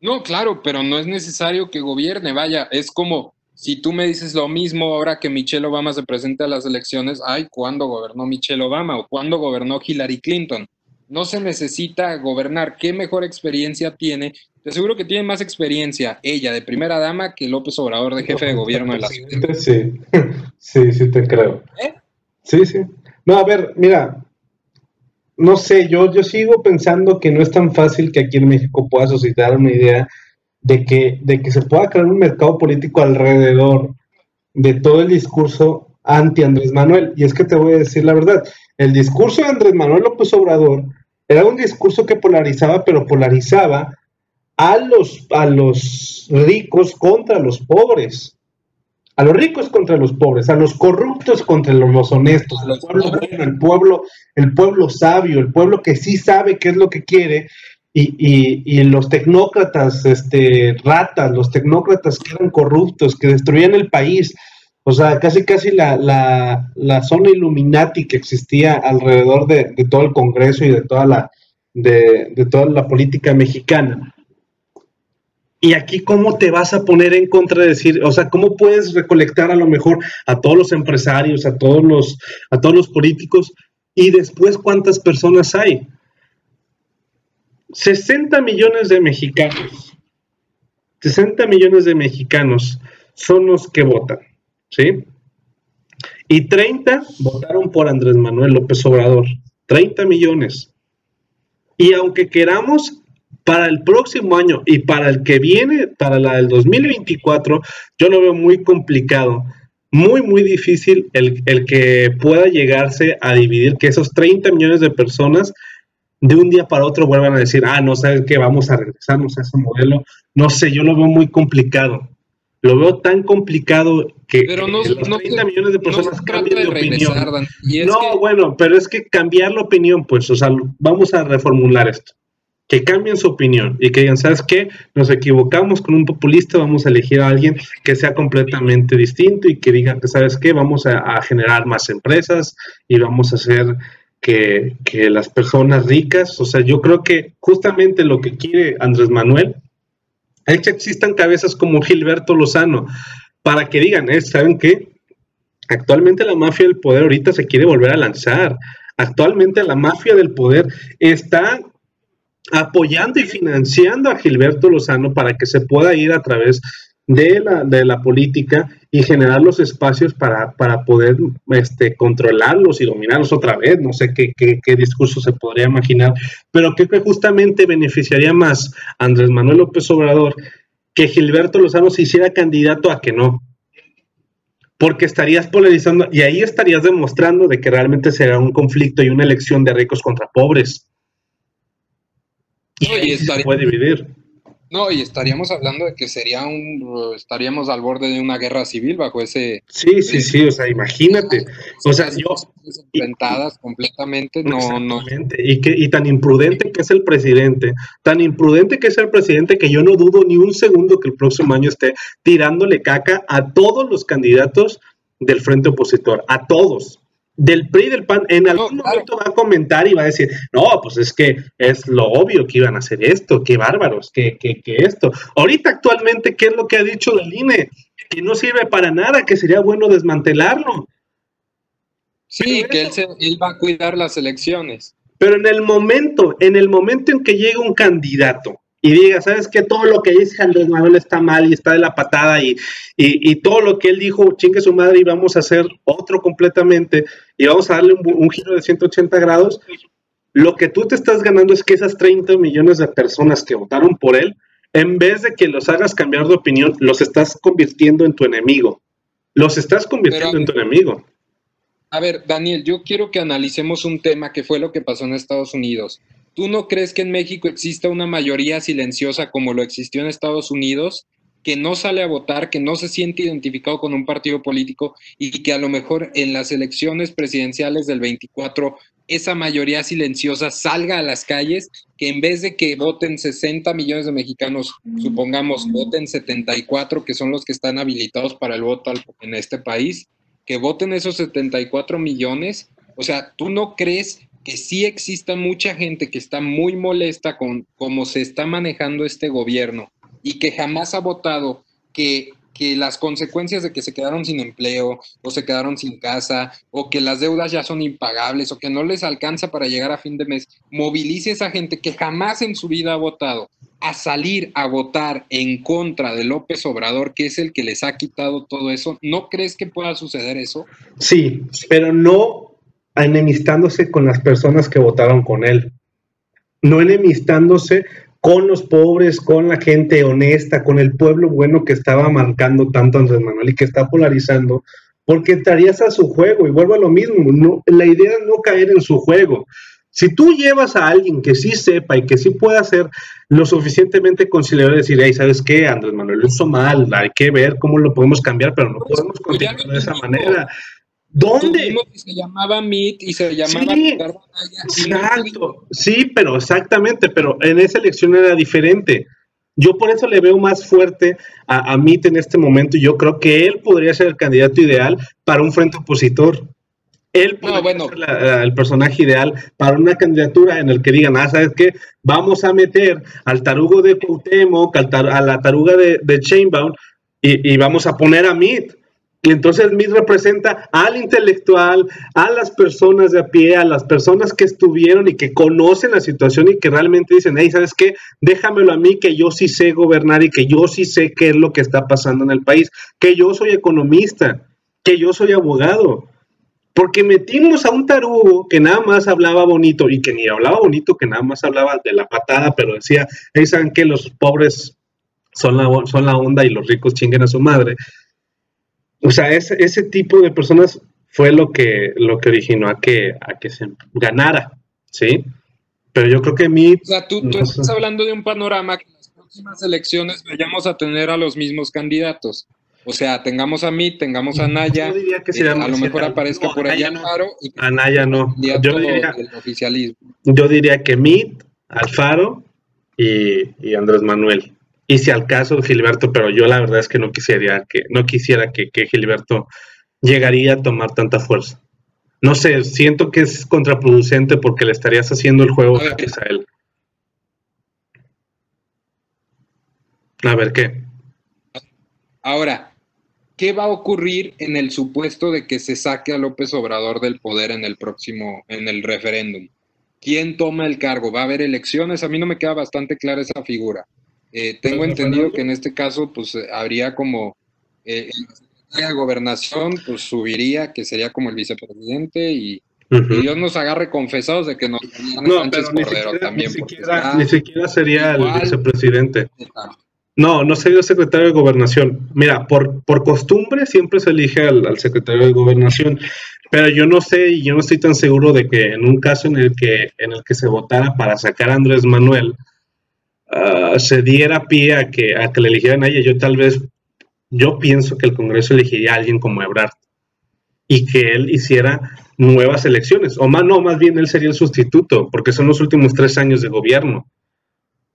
C: No, claro, pero no es necesario que gobierne, vaya, es como si tú me dices lo mismo ahora que Michelle Obama se presenta a las elecciones, ay, ¿cuándo gobernó Michelle Obama o cuándo gobernó Hillary Clinton? no se necesita gobernar. ¿Qué mejor experiencia tiene? Te aseguro que tiene más experiencia ella de primera dama que López Obrador de jefe de gobierno de la ciudad.
B: Sí, sí, sí te creo. ¿Eh? Sí, sí. No, a ver, mira, no sé, yo, yo sigo pensando que no es tan fácil que aquí en México pueda suscitar una idea de que, de que se pueda crear un mercado político alrededor de todo el discurso anti Andrés Manuel. Y es que te voy a decir la verdad, el discurso de Andrés Manuel López Obrador era un discurso que polarizaba, pero polarizaba a los, a los ricos contra los pobres. A los ricos contra los pobres, a los corruptos contra los, honestos, al pueblo bueno, el pueblo, el pueblo sabio, el pueblo que sí sabe qué es lo que quiere, y, y, los tecnócratas, este, ratas, los tecnócratas que eran corruptos, que destruían el país, o sea, casi casi la, la, zona Illuminati que existía alrededor de, todo el Congreso y de toda la, de, toda la política mexicana. Y aquí, ¿cómo te vas a poner en contra de decir, o sea, cómo puedes recolectar a lo mejor a todos los empresarios, a todos los, a todos los políticos Y después, ¿cuántas personas hay? 60 millones de mexicanos. 60 millones de mexicanos son los que votan, ¿sí? Y 30 votaron por Andrés Manuel López Obrador. 30 millones. Y aunque queramos, para el próximo año y para el que viene, para la del 2024, yo lo veo muy complicado, muy, muy difícil el, el que pueda llegarse a dividir, que esos 30 millones de personas de un día para otro vuelvan a decir, ah, no, ¿sabes qué? Vamos a regresarnos a ese modelo. No sé, yo lo veo muy complicado. Lo veo tan complicado que,
C: pero no,
B: los 30 millones de personas cambien de, opinión.
C: no,
B: bueno, pero es que cambiar la opinión, pues, o sea, vamos a reformular esto. Que cambien su opinión y que digan, ¿sabes qué? Nos equivocamos con un populista, vamos a elegir a alguien que sea completamente distinto y que diga que, ¿sabes qué? Vamos a, a generar más empresas y vamos a hacer que, las personas ricas, o sea, yo creo que justamente lo que quiere Andrés Manuel es que existan cabezas como Gilberto Lozano, para que digan, ¿eh? ¿saben qué? Actualmente la mafia del poder ahorita se quiere volver a lanzar. Actualmente la mafia del poder está apoyando y financiando a Gilberto Lozano para que se pueda ir a través de la, de la política y generar los espacios para, poder este, controlarlos y dominarlos otra vez. No sé qué, qué, discurso se podría imaginar, pero creo que justamente beneficiaría más a Andrés Manuel López Obrador que Gilberto Lozano se hiciera candidato a que no. Porque estarías polarizando y ahí estarías demostrando de que realmente será un conflicto y una elección de ricos contra pobres.
C: Y, se puede dividir. No, y estaríamos hablando de que sería un, estaríamos al borde de una guerra civil bajo ese...
B: Sí, sí, sí, o sea, imagínate. O sea, yo...
C: Enfrentadas completamente, no, no.
B: Y, que, y tan imprudente que es el presidente, tan imprudente que es el presidente que yo no dudo ni un segundo que el próximo año esté tirándole caca a todos los candidatos del frente opositor, a todos del PRI del PAN en algún momento va a comentar y va a decir, no, pues es que es lo obvio que iban a hacer esto, qué bárbaros, que, que, que esto. Ahorita actualmente, ¿qué es lo que ha dicho del INE? Que no sirve para nada, que sería bueno desmantelarlo.
C: Sí, que él, él va a cuidar las elecciones.
B: Pero en el momento, en el momento en que llega un candidato y diga, ¿sabes qué? Todo lo que dice Andrés Manuel está mal y está de la patada y, y, todo lo que él dijo, chingue su madre y vamos a hacer otro completamente y vamos a darle un, giro de 180 grados, lo que tú te estás ganando es que esas 30 millones de personas que votaron por él, en vez de que los hagas cambiar de opinión, los estás convirtiendo en tu enemigo. Los estás convirtiendo en tu enemigo.
C: A ver, Daniel, yo quiero que analicemos un tema que fue lo que pasó en Estados Unidos. ¿Tú no crees que en México exista una mayoría silenciosa como lo existió en Estados Unidos, que no sale a votar, que no se siente identificado con un partido político y que a lo mejor en las elecciones presidenciales del 24 esa mayoría silenciosa salga a las calles, que en vez de que voten 60 millones de mexicanos, supongamos, voten 74, que son los que están habilitados para el voto en este país, que voten esos 74 millones. O sea, ¿tú no crees que sí exista mucha gente que está muy molesta con cómo se está manejando este gobierno y que jamás ha votado que, que las consecuencias de que se quedaron sin empleo o se quedaron sin casa o que las deudas ya son impagables o que no les alcanza para llegar a fin de mes, movilice a esa gente que jamás en su vida ha votado a salir a votar en contra de López Obrador, que es el que les ha quitado todo eso, ¿no crees que pueda suceder eso?
B: Sí, pero no enemistándose con las personas que votaron con él, no enemistándose con los pobres, con la gente honesta, con el pueblo bueno que estaba marcando tanto Andrés Manuel y que está polarizando, porque estarías a su juego y vuelvo a lo mismo, no, la idea es no caer en su juego. Si tú llevas a alguien que sí sepa y que sí pueda ser lo suficientemente conciliador y decir, hey, ¿sabes qué? Andrés Manuel lo hizo mal, hay que ver cómo lo podemos cambiar, pero no podemos continuar de esa manera. ¿Dónde?
C: Se llamaba Meet y se llamaba
B: sí, exacto. Sí, pero exactamente, pero en esa elección era diferente. Yo por eso le veo más fuerte a, a Meet en este momento y yo creo que él podría ser el candidato ideal para un frente opositor. Él podría ser el personaje ideal para una candidatura en el que digan, ah, ¿sabes qué? Vamos a meter al tarugo de Cuauhtémoc, a la taruga de, de Chainbound y, y vamos a poner a Meet Y entonces MIT representa al intelectual, a las personas de a pie, a las personas que estuvieron y que conocen la situación y que realmente dicen, hey, ¿sabes qué? Déjamelo a mí que yo sí sé gobernar y que yo sí sé qué es lo que está pasando en el país, que yo soy economista, que yo soy abogado. Porque metimos a un tarugo que nada más hablaba bonito y que ni hablaba bonito, que nada más hablaba de la patada, pero decía, hey, ¿saben qué? Los pobres son la, son la onda y los ricos chinguen a su madre o sea, ese, ese tipo de personas fue lo que, lo que originó a que, a que se ganara, ¿sí? Pero yo creo que mi...
C: O sea, tú, estás hablando de un panorama que en las próximas elecciones vayamos a tener a los mismos candidatos. O sea, tengamos a mí, tengamos a Naya, yo diría que eh, a lo mejor aparezca por ahí Alfaro.
B: Y Naya no. Yo diría, oficialismo. yo diría que Mit, Alfaro y, y Andrés Manuel y si al caso Gilberto, pero yo la verdad es que no quisiera que, no quisiera que, Gilberto llegaría a tomar tanta fuerza. No sé, siento que es contraproducente porque le estarías haciendo el juego gratis a él. A ver qué.
C: Ahora, ¿qué va a ocurrir en el supuesto de que se saque a López Obrador del poder en el próximo, en el referéndum? ¿Quién toma el cargo? ¿Va a haber elecciones? A mí no me queda bastante clara esa figura. Eh, tengo entendido que en este caso, pues eh, habría como eh, la gobernación, pues subiría, que sería como el vicepresidente y, Dios nos agarre confesados de que nos
B: no, Sánchez Cordero también. Ni siquiera, sería el vicepresidente. No, no sería el secretario de gobernación. Mira, por, por costumbre siempre se elige al, al, secretario de gobernación, pero yo no sé y yo no estoy tan seguro de que en un caso en el que, en el que se votara para sacar a Andrés Manuel, Ah, se diera pie a que, a que le eligieran a ella, yo tal vez, yo pienso que el Congreso elegiría a alguien como Ebrard y que él hiciera nuevas elecciones, o más, no, más bien él sería el sustituto, porque son los últimos tres años de gobierno.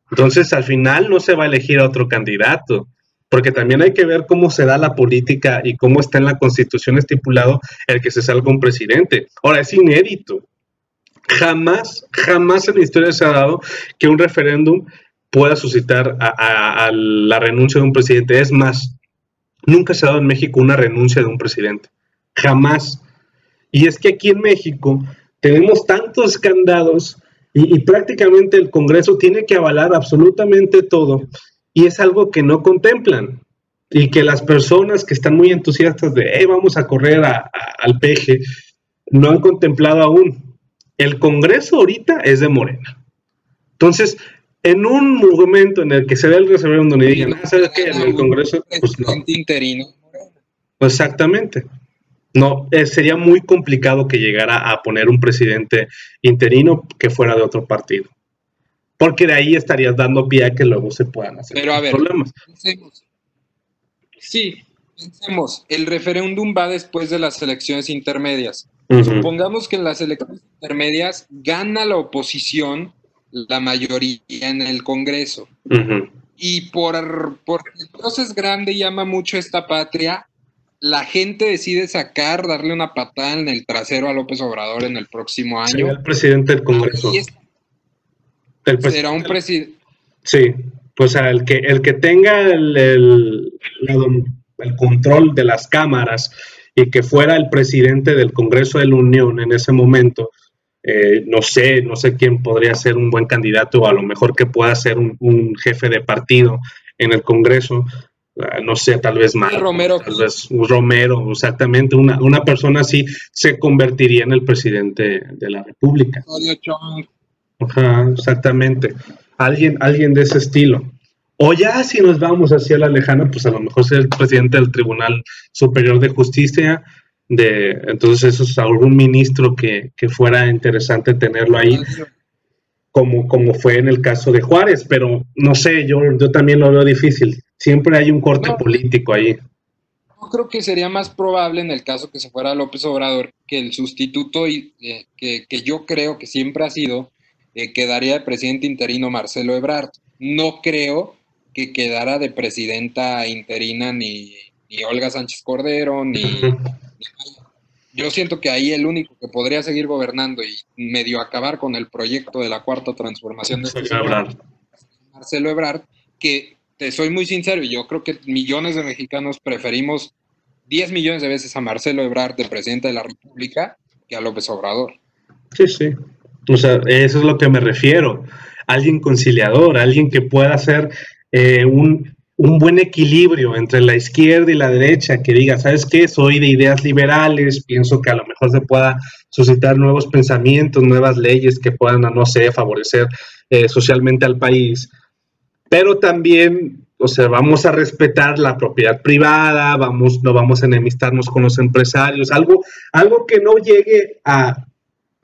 B: Entonces, al final no se va a elegir a otro candidato, porque también hay que ver cómo se da la política y cómo está en la constitución estipulado el que se salga un presidente. Ahora, es inédito. Jamás, jamás en la historia se ha dado que un referéndum pueda suscitar a, la renuncia de un presidente. Es más, nunca se ha dado en México una renuncia de un presidente. Jamás. Y es que aquí en México tenemos tantos candados y, prácticamente el Congreso tiene que avalar absolutamente todo. Y es algo que no contemplan. Y que las personas que están muy entusiastas de, hey, vamos a correr al peje, no han contemplado aún. El Congreso ahorita es de Morena. Entonces, en un momento en el que se ve el referéndum y digan, ah, ¿sabes qué? En el Congreso, pues no.
C: interino.
B: Exactamente. No, eh, sería muy complicado que llegara a poner un presidente interino que fuera de otro partido. Porque de ahí estarías dando pie a que luego se puedan hacer
C: Pero a ver, problemas. Sí, pensemos, el referéndum va después de las elecciones intermedias. Supongamos que en las elecciones intermedias gana la oposición la mayoría en el Congreso. Y por, porque Dios es grande y ama mucho esta patria, la gente decide sacar, darle una patada en el trasero a López Obrador en el próximo año. Será
B: el presidente del Congreso.
C: será un presidente.
B: Sí, pues el que, el que tenga el, el, el, control de las cámaras y que fuera el presidente del Congreso de la Unión en ese momento, eh, no sé, no sé quién podría ser un buen candidato, o a lo mejor que pueda ser un, jefe de partido en el Congreso, ah, no sé, tal vez más.
C: Romero.
B: Tal vez un Romero, exactamente, una, una, persona así se convertiría en el presidente de la República. Ajá, exactamente. Alguien, alguien de ese estilo. O ya si nos vamos hacia la lejana, pues a lo mejor ser el presidente del Tribunal Superior de Justicia, de entonces eso es algún ministro que, fuera interesante tenerlo ahí como, como fue en el caso de Juárez, pero no sé, yo, yo también lo veo difícil. Siempre hay un corte político ahí.
C: Yo creo que sería más probable en el caso que se fuera López Obrador que el sustituto y, eh, que, yo creo que siempre ha sido eh, quedaría de presidente interino Marcelo Ebrard. No creo que quedara de presidenta interina ni, Olga Sánchez Cordero, ni, yo siento que ahí el único que podría seguir gobernando y medio acabar con el proyecto de la cuarta transformación de este Marcelo Ebrard, que te soy muy sincero, y yo creo que millones de mexicanos preferimos 10 millones de veces a Marcelo Ebrard, de presidente de la República, que a López Obrador.
B: Sí, sí. O sea, eso es lo que me refiero. Alguien conciliador, alguien que pueda hacer eh, un, un, buen equilibrio entre la izquierda y la derecha, que diga, ¿sabes qué? Soy de ideas liberales, pienso que a lo mejor se pueda suscitar nuevos pensamientos, nuevas leyes que puedan, no sé, favorecer eh, socialmente al país. Pero también, o sea, vamos a respetar la propiedad privada, vamos, no vamos a enemistarnos con los empresarios, algo, algo que no llegue a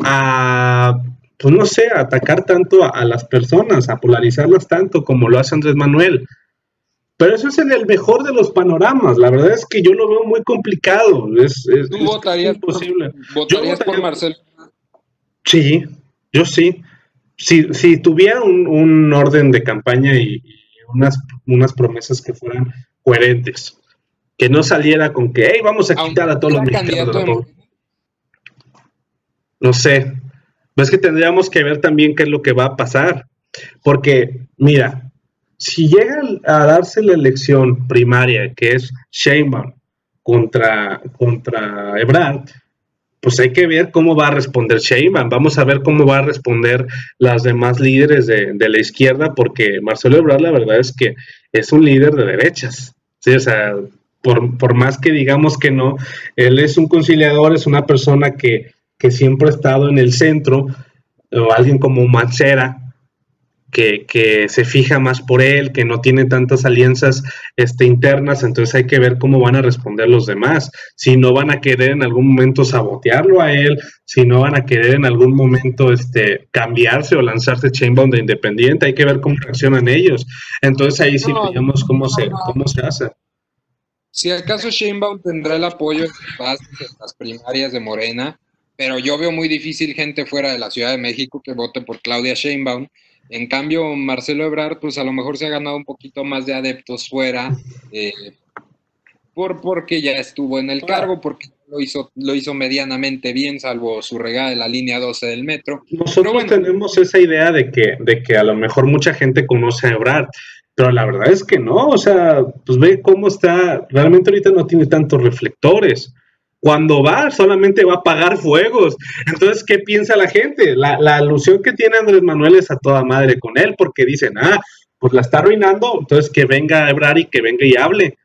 B: a, pues no sé, a atacar tanto a, las personas, a polarizarlas tanto como lo hace Andrés Manuel. Pero eso es en el mejor de los panoramas. La verdad es que yo lo veo muy complicado. Es,
C: ¿Tú votarías, imposible. ¿Votarías por Marcelo?
B: Sí, yo sí. Si, si tuviera un, orden de campaña y, unas, unas promesas que fueran coherentes, que no saliera con que, hey, vamos a quitar a todos los mexicanos no sé. Es que tendríamos que ver también qué es lo que va a pasar. Porque, mira, si llega a darse la elección primaria, que es Sheinbaum contra, contra Ebrard, pues hay que ver cómo va a responder Sheinbaum. Vamos a ver cómo va a responder las demás líderes de, la izquierda, porque Marcelo Ebrard la verdad es que es un líder de derechas. Sí, o sea, por, por más que digamos que no, él es un conciliador, es una persona que que siempre ha estado en el centro, o alguien como Machera, que, que, se fija más por él, que no tiene tantas alianzas este, internas, entonces hay que ver cómo van a responder los demás, si no van a querer en algún momento sabotearlo a él, si no van a querer en algún momento este, cambiarse o lanzarse Chainbound de independiente, hay que ver cómo reaccionan ellos. Entonces ahí sí veamos cómo se, cómo se hace.
C: Si acaso Sheinbaum tendrá el apoyo de las primarias de Morena, pero yo veo muy difícil gente fuera de la Ciudad de México que vote por Claudia Sheinbaum. En cambio, Marcelo Ebrard, pues a lo mejor se ha ganado un poquito más de adeptos fuera, eh, por, porque ya estuvo en el cargo, porque lo hizo, lo hizo medianamente bien, salvo su regada de la línea 12 del metro.
B: Nosotros tenemos esa idea de que, de que a lo mejor mucha gente conoce a Ebrard, pero la verdad es que no, o sea, pues ve cómo está, realmente ahorita no tiene tantos reflectores. Cuando va, solamente va a apagar fuegos. Entonces, ¿qué piensa la gente? La, alusión que tiene Andrés Manuel es a toda madre con él, porque dicen, ah, pues la está arruinando, entonces que venga a Ebrar y que venga y hable.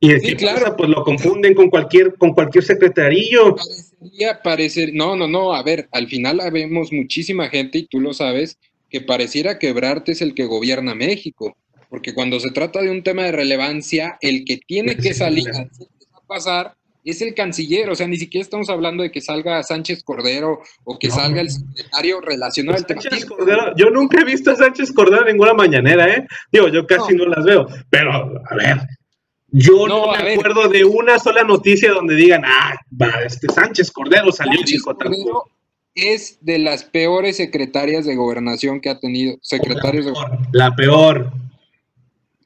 B: Y sí, claro. pues lo confunden con cualquier, con cualquier secretarillo.
C: Parecería parecer, no, no, no, a ver, al final vemos muchísima gente, y tú lo sabes, que pareciera que Ebrard es el que gobierna México, porque cuando se trata de un tema de relevancia, el que tiene que salir a pasar es el canciller, o sea, ni siquiera estamos hablando de que salga Sánchez Cordero o que salga el secretario relacionado al tema.
B: Cordero, yo nunca he visto a Sánchez Cordero en ninguna mañanera, ¿eh? Digo, yo casi no, las veo, pero a ver, yo no, me acuerdo de una sola noticia donde digan, ah, este Sánchez Cordero salió Sánchez Cordero
C: es de las peores secretarias de gobernación que ha tenido, secretarios de
B: La peor.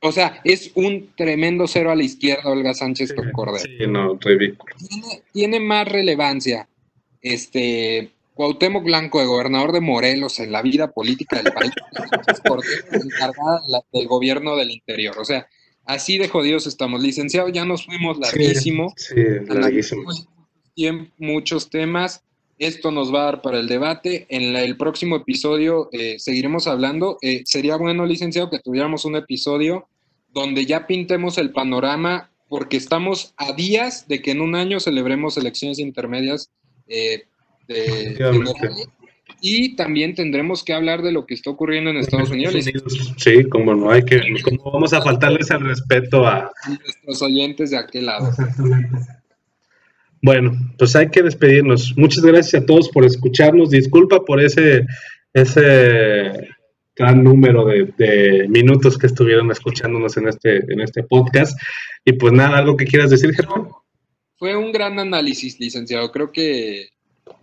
C: O sea, es un tremendo cero a la izquierda Olga Sánchez Cordero.
B: Sí, no, ridículo.
C: Tiene, más relevancia este Cuauhtémoc Blanco, de gobernador de Morelos en la vida política del país, encargada del gobierno del interior. O sea, así de jodidos estamos. Licenciado, ya nos fuimos larguísimo.
B: Sí, larguísimo.
C: Muchos temas. Esto nos va a dar para el debate. En el próximo episodio eh, seguiremos hablando. Eh, sería bueno, licenciado, que tuviéramos un episodio donde ya pintemos el panorama, porque estamos a días de que en un año celebremos elecciones intermedias eh, y también tendremos que hablar de lo que está ocurriendo en Estados Unidos.
B: Sí, como no hay que, como vamos a faltarles el respeto a
C: nuestros oyentes de aquel lado.
B: Bueno, pues hay que despedirnos. Muchas gracias a todos por escucharnos. Disculpa por ese, ese gran número de, minutos que estuvieron escuchándonos en este, en este podcast. Y pues nada, ¿algo que quieras decir, Germán?
C: Fue un gran análisis, licenciado. Creo que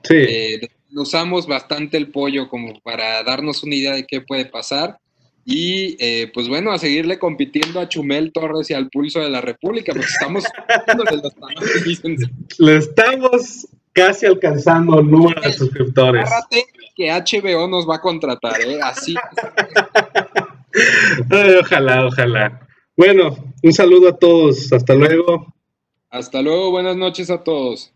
C: sí. Eh, usamos bastante el pollo como para darnos una idea de qué puede pasar. Y eh, pues bueno, a seguirle compitiendo a Chumel Torres y al pulso de la República, porque estamos
B: Le estamos casi alcanzando el número de suscriptores.
C: que HBO nos va a contratar, ¿eh? Así.
B: ojalá, ojalá. Bueno, un saludo a todos. Hasta luego.
C: Hasta luego, buenas noches a todos.